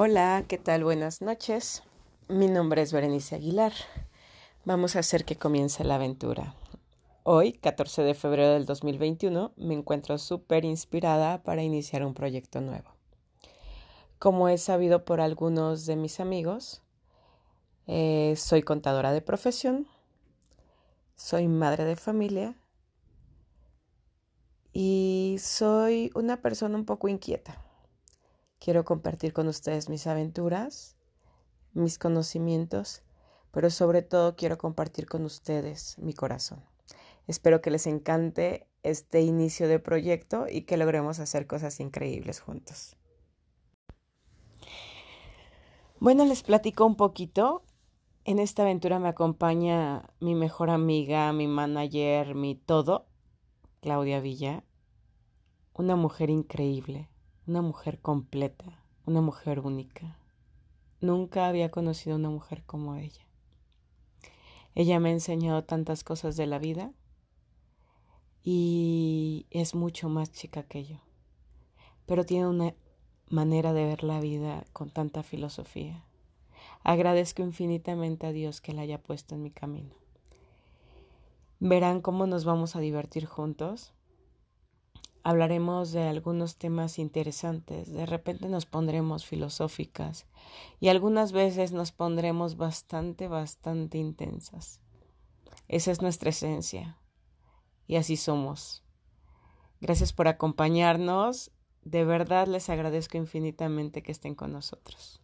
Hola, ¿qué tal? Buenas noches. Mi nombre es Berenice Aguilar. Vamos a hacer que comience la aventura. Hoy, 14 de febrero del 2021, me encuentro súper inspirada para iniciar un proyecto nuevo. Como he sabido por algunos de mis amigos, eh, soy contadora de profesión, soy madre de familia y soy una persona un poco inquieta. Quiero compartir con ustedes mis aventuras, mis conocimientos, pero sobre todo quiero compartir con ustedes mi corazón. Espero que les encante este inicio de proyecto y que logremos hacer cosas increíbles juntos. Bueno, les platico un poquito. En esta aventura me acompaña mi mejor amiga, mi manager, mi todo, Claudia Villa, una mujer increíble, una mujer completa, una mujer única. Nunca había conocido una mujer como ella. Ella me ha enseñado tantas cosas de la vida y es mucho más chica que yo, pero tiene una manera de ver la vida con tanta filosofía. Agradezco infinitamente a Dios que la haya puesto en mi camino. Verán cómo nos vamos a divertir juntos hablaremos de algunos temas interesantes, de repente nos pondremos filosóficas y algunas veces nos pondremos bastante, bastante intensas. Esa es nuestra esencia y así somos. Gracias por acompañarnos, de verdad les agradezco infinitamente que estén con nosotros.